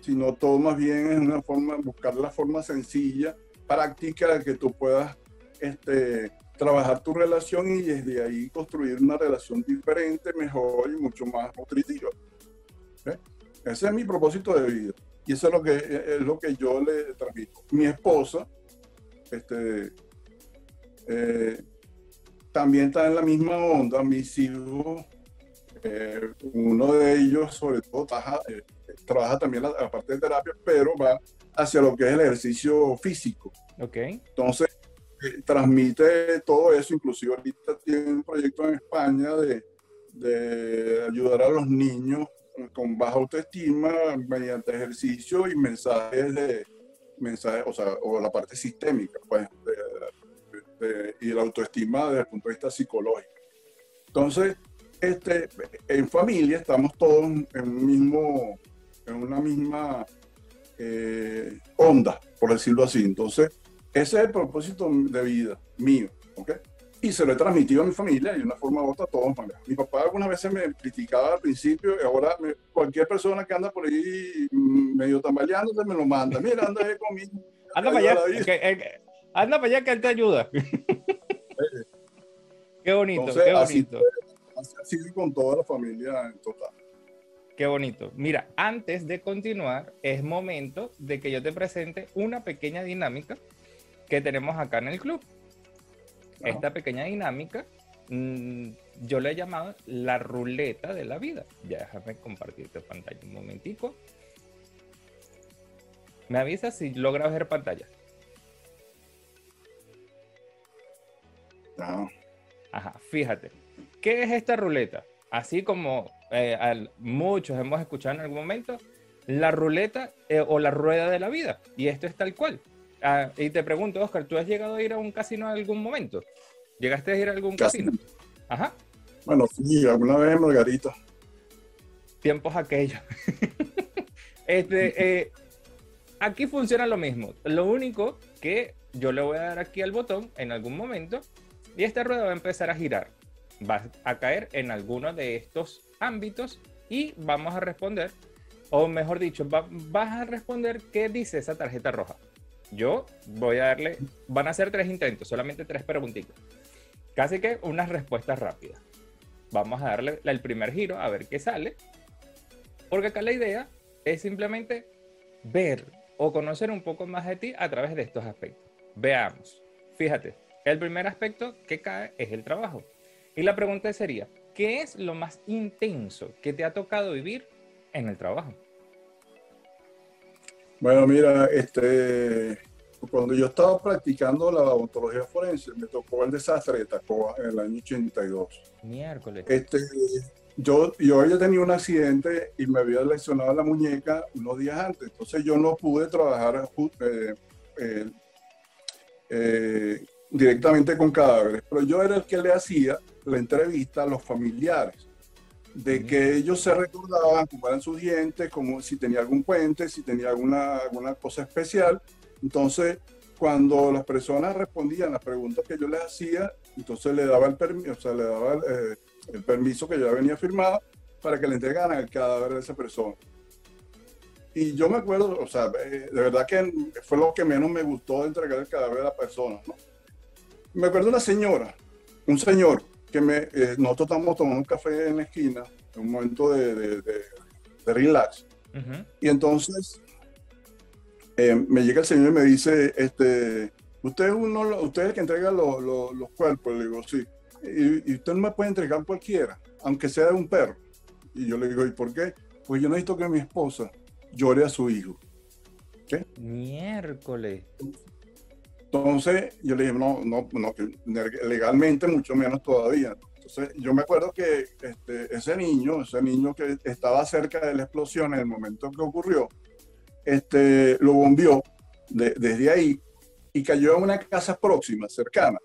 sino todo más bien es una forma, buscar la forma sencilla, práctica que tú puedas este, trabajar tu relación y desde ahí construir una relación diferente, mejor y mucho más nutritiva. Ese es mi propósito de vida y eso es lo que, es lo que yo le transmito. Mi esposa este, eh, también está en la misma onda, mis hijos eh, uno de ellos, sobre todo, trabaja, eh, trabaja también la, la, parte de terapia, pero va hacia lo que es el ejercicio físico. Ok. Entonces, eh, transmite todo eso, inclusive ahorita tiene un proyecto en España de, de ayudar a los niños con baja autoestima mediante ejercicio y mensajes de mensajes, o sea, o la parte sistémica, pues, de, de, y la autoestima desde el punto de vista psicológico. Entonces, este, en familia estamos todos en, un mismo, en una misma eh, onda, por decirlo así. Entonces, ese es el propósito de vida mío, ¿ok? Y se lo he transmitido a mi familia y de una forma u otra a todos. Mi papá algunas veces me criticaba al principio y ahora me, cualquier persona que anda por ahí medio tambaleándose me lo manda. Mira, anda ahí conmigo. Anda para allá, que, que, anda para allá que él te ayuda. qué bonito, Entonces, qué bonito. Así, así con toda la familia en total. Qué bonito. Mira, antes de continuar, es momento de que yo te presente una pequeña dinámica que tenemos acá en el club. Esta pequeña dinámica mmm, yo le he llamado la ruleta de la vida. Ya déjame compartirte pantalla un momentico. Me avisas si logras ver pantalla. Uh -huh. Ajá, fíjate. ¿Qué es esta ruleta? Así como eh, al, muchos hemos escuchado en algún momento, la ruleta eh, o la rueda de la vida. Y esto es tal cual. Ah, y te pregunto, Oscar, ¿tú has llegado a ir a un casino en algún momento? ¿Llegaste a ir a algún casino? casino? Ajá. Bueno, sí, alguna vez en Margarita. Tiempos aquellos. este, eh, aquí funciona lo mismo. Lo único que yo le voy a dar aquí al botón en algún momento y esta rueda va a empezar a girar. Va a caer en alguno de estos ámbitos y vamos a responder, o mejor dicho, vas a responder qué dice esa tarjeta roja. Yo voy a darle, van a ser tres intentos, solamente tres preguntitas. Casi que unas respuestas rápidas. Vamos a darle el primer giro a ver qué sale. Porque acá la idea es simplemente ver o conocer un poco más de ti a través de estos aspectos. Veamos. Fíjate, el primer aspecto que cae es el trabajo. Y la pregunta sería, ¿qué es lo más intenso que te ha tocado vivir en el trabajo? Bueno, mira, este, cuando yo estaba practicando la odontología forense, me tocó el desastre de Tacoa en el año 82. Miércoles. Este, yo, yo había tenido un accidente y me había lesionado la muñeca unos días antes, entonces yo no pude trabajar eh, eh, eh, directamente con cadáveres, pero yo era el que le hacía la entrevista a los familiares, de que ellos se recordaban cómo eran sus dientes, como si tenía algún puente, si tenía alguna, alguna cosa especial. Entonces, cuando las personas respondían las preguntas que yo les hacía, entonces le daba el permiso, o sea, le daba el, el permiso que ya venía firmado para que le entregaran el cadáver de esa persona. Y yo me acuerdo, o sea, eh, de verdad que fue lo que menos me gustó de entregar el cadáver de la persona, ¿no? Me acuerdo una señora, un señor, que me, eh, nosotros estamos tomando un café en la esquina, en un momento de, de, de, relax. Y entonces eh, me llega el señor y me dice, este, usted es, uno, usted es el que entrega los cuerpos. Le digo, sí y, usted no me puede entregar cualquiera, aunque sea de un perro. Y yo le digo, ¿y por qué? Pues yo necesito que mi esposa llore a su hijo. ¿Qué? Miércoles. Entonces yo le dije, no, no, no, legalmente mucho menos todavía. Entonces yo me acuerdo que este, ese niño, ese niño que estaba cerca de la explosión en el momento que ocurrió, este, lo bombió desde ahí y cayó en una casa próxima, cercana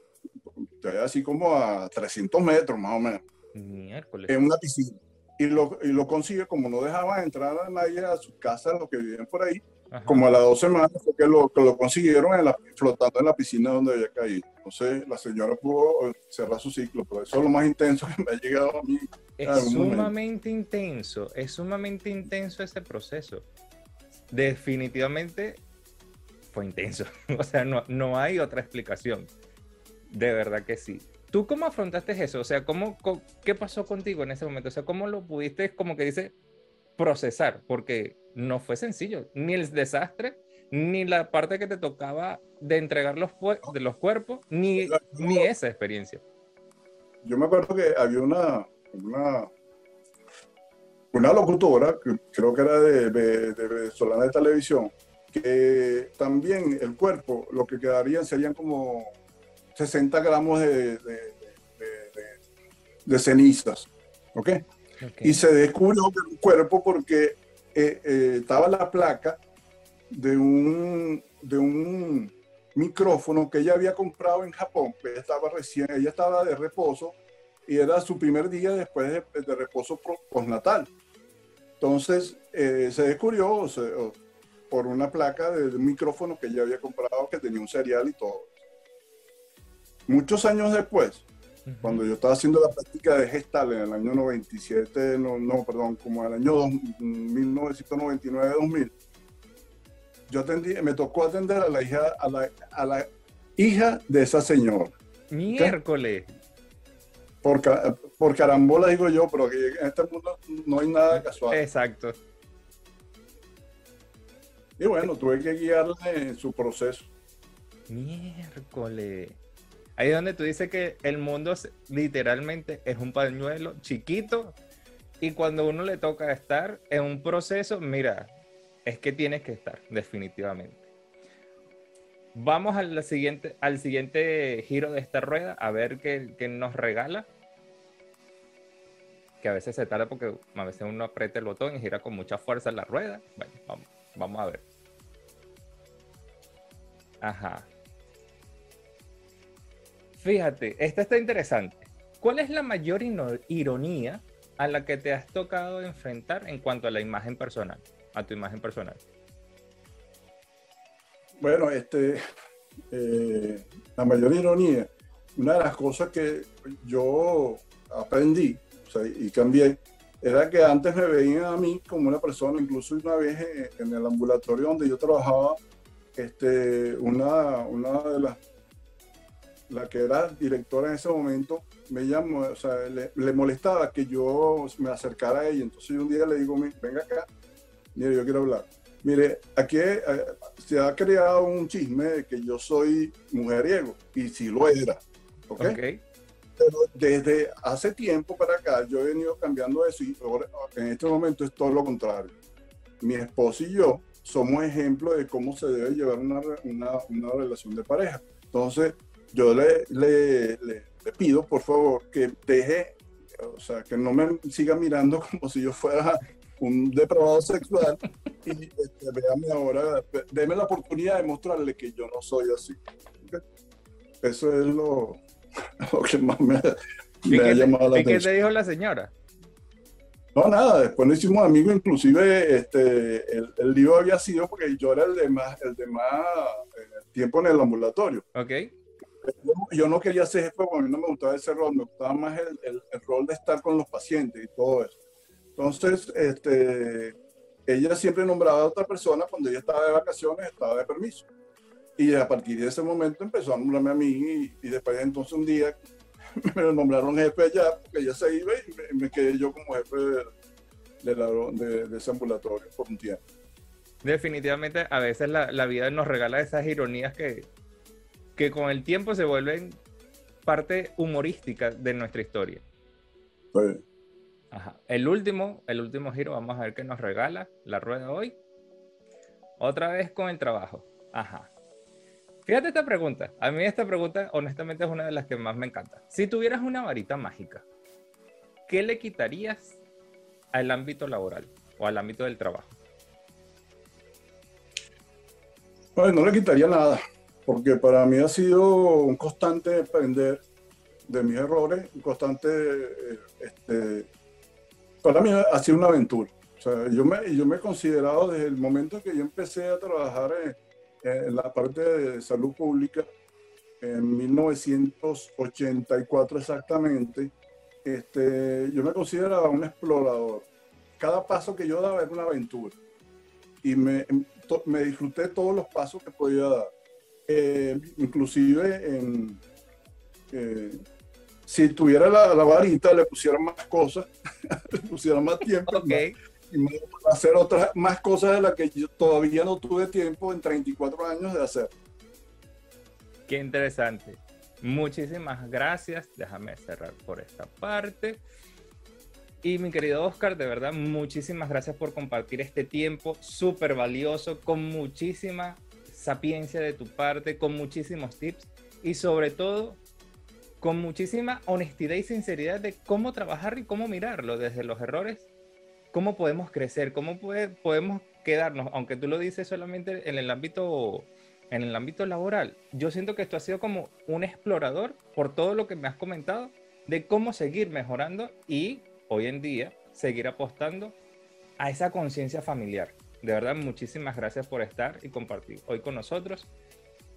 así como a 300 metros más o menos. Miércoles. En una piscina. Y lo, y lo consigue, como no dejaba entrar a nadie a su casa, los que vivían por ahí, como a las dos semanas fue que lo, que lo consiguieron en la, flotando en la piscina donde había caído. Entonces la señora pudo cerrar su ciclo, pero eso es lo más intenso que me ha llegado a mí. Es sumamente intenso, es sumamente intenso ese proceso. Definitivamente fue intenso. O sea, no, no hay otra explicación. De verdad que sí. ¿Tú cómo afrontaste eso? O sea, ¿cómo, ¿qué pasó contigo en ese momento? O sea, ¿cómo lo pudiste, como que dice, procesar? Porque no fue sencillo, ni el desastre, ni la parte que te tocaba de entregar los, de los cuerpos, ni, ni esa experiencia. Yo me acuerdo que había una, una, una locutora, que creo que era de, de, de Solana de Televisión, que también el cuerpo, lo que quedarían serían como 60 gramos de, de, cenizas. ¿ok? Y se descubrió que el cuerpo porque eh, eh, estaba la placa de un, de un micrófono que ella había comprado en Japón. Ella estaba recién, ella estaba de reposo y era su primer día después de, reposo postnatal. Entonces eh, se descubrió por una placa de, micrófono que ella había comprado que tenía un serial y todo. Muchos años después, cuando yo estaba haciendo la práctica de gestal en el año 97, no, no perdón, como en el año 1999-2000, yo atendí, me tocó atender a la hija, a la, a la hija de esa señora. Miércoles. Por, por carambola digo yo, pero en este mundo no hay nada casual. Exacto. Y bueno, tuve que guiarla en su proceso. Miércoles. Ahí es donde tú dices que el mundo literalmente es un pañuelo chiquito y cuando uno le toca estar en un proceso, mira, es que tienes que estar, definitivamente. Vamos al siguiente, al siguiente giro de esta rueda a ver qué, nos regala. Que a veces se tarda porque a veces uno aprieta el botón y gira con mucha fuerza la rueda. Bueno, vamos, vamos a ver. Ajá. Fíjate, esta está interesante. ¿Cuál es la mayor ironía a la que te has tocado enfrentar en cuanto a la imagen personal, a tu imagen personal? Bueno, este, eh, la mayor ironía, una de las cosas que yo aprendí y cambié era que antes me veían a mí como una persona, incluso una vez en el ambulatorio donde yo trabajaba, este, una, una de las, la que era directora en ese momento, me llamó, o sea, le, molestaba que yo me acercara a ella. Entonces un día le digo, venga acá, mire, yo quiero hablar. Mire, aquí eh, se ha creado un chisme de que yo soy mujeriego, y si lo era, ¿ok? okay. Pero desde hace tiempo para acá yo he venido cambiando eso y en este momento es todo lo contrario. Mi esposo y yo somos ejemplos de cómo se debe llevar una, una, una relación de pareja. Entonces, yo le, le, le, pido, por favor, que deje, o sea, que no me siga mirando como si yo fuera un depravado sexual y este, véame ahora, déme la oportunidad de mostrarle que yo no soy así. Eso es lo, lo que más me, me ha llamado la atención. ¿Y qué te dijo la señora? No, nada, después nos hicimos amigos, inclusive este, el, el, lío había sido porque yo era el de más, el de más eh, tiempo en el ambulatorio. Ok. Yo, no quería ser jefe porque a mí no me gustaba ese rol, me gustaba más el, el, el, rol de estar con los pacientes y todo eso. Entonces, este, ella siempre nombraba a otra persona cuando ella estaba de vacaciones, estaba de permiso. Y a partir de ese momento empezó a nombrarme a mí y, y después de entonces un día me lo nombraron jefe allá, porque ella se iba y me, quedé yo como jefe de, de, de, ese ambulatorio por un tiempo. Definitivamente, a veces la, la, vida nos regala esas ironías que, que con el tiempo se vuelven parte humorística de nuestra historia. Sí. Ajá. El último, el último giro, vamos a ver qué nos regala la rueda hoy. Otra vez con el trabajo. Ajá. Fíjate esta pregunta. A mí esta pregunta, honestamente, es una de las que más me encanta. Si tuvieras una varita mágica, ¿qué le quitarías al ámbito laboral o al ámbito del trabajo? Bueno, no le quitaría nada, porque para mí ha sido un constante aprender de mis errores, un constante, eh, este, para mí ha sido una aventura. O sea, yo me, yo me he considerado desde el momento que yo empecé a trabajar en la parte de salud pública en 1984 exactamente, este, yo me consideraba un explorador. Cada paso que yo daba era una aventura y me, me disfruté todos los pasos que podía dar. Eh, inclusive en, eh, si tuviera la, la, varita le pusiera más cosas, le pusiera más tiempo. Okay y hacer otras más cosas de las que yo todavía no tuve tiempo en 34 años de hacer. Qué interesante. Muchísimas gracias. Déjame cerrar por esta parte. Y mi querido Oscar, de verdad, muchísimas gracias por compartir este tiempo súper valioso, con muchísima sapiencia de tu parte, con muchísimos tips y sobre todo con muchísima honestidad y sinceridad de cómo trabajar y cómo mirarlo desde los errores cómo podemos crecer, cómo puede, podemos quedarnos, aunque tú lo dices solamente en el ámbito en el ámbito laboral. Yo siento que esto ha sido como un explorador por todo lo que me has comentado de cómo seguir mejorando y hoy en día seguir apostando a esa conciencia familiar. De verdad, muchísimas gracias por estar y compartir hoy con nosotros.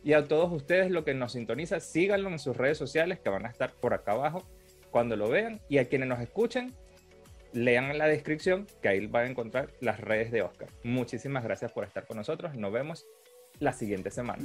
Y a todos ustedes lo que nos sintoniza, síganlo en sus redes sociales que van a estar por acá abajo cuando lo vean. Y a quienes nos escuchen, lean la descripción que ahí van a encontrar las redes de Oscar. Muchísimas gracias por estar con nosotros. Nos vemos la siguiente semana.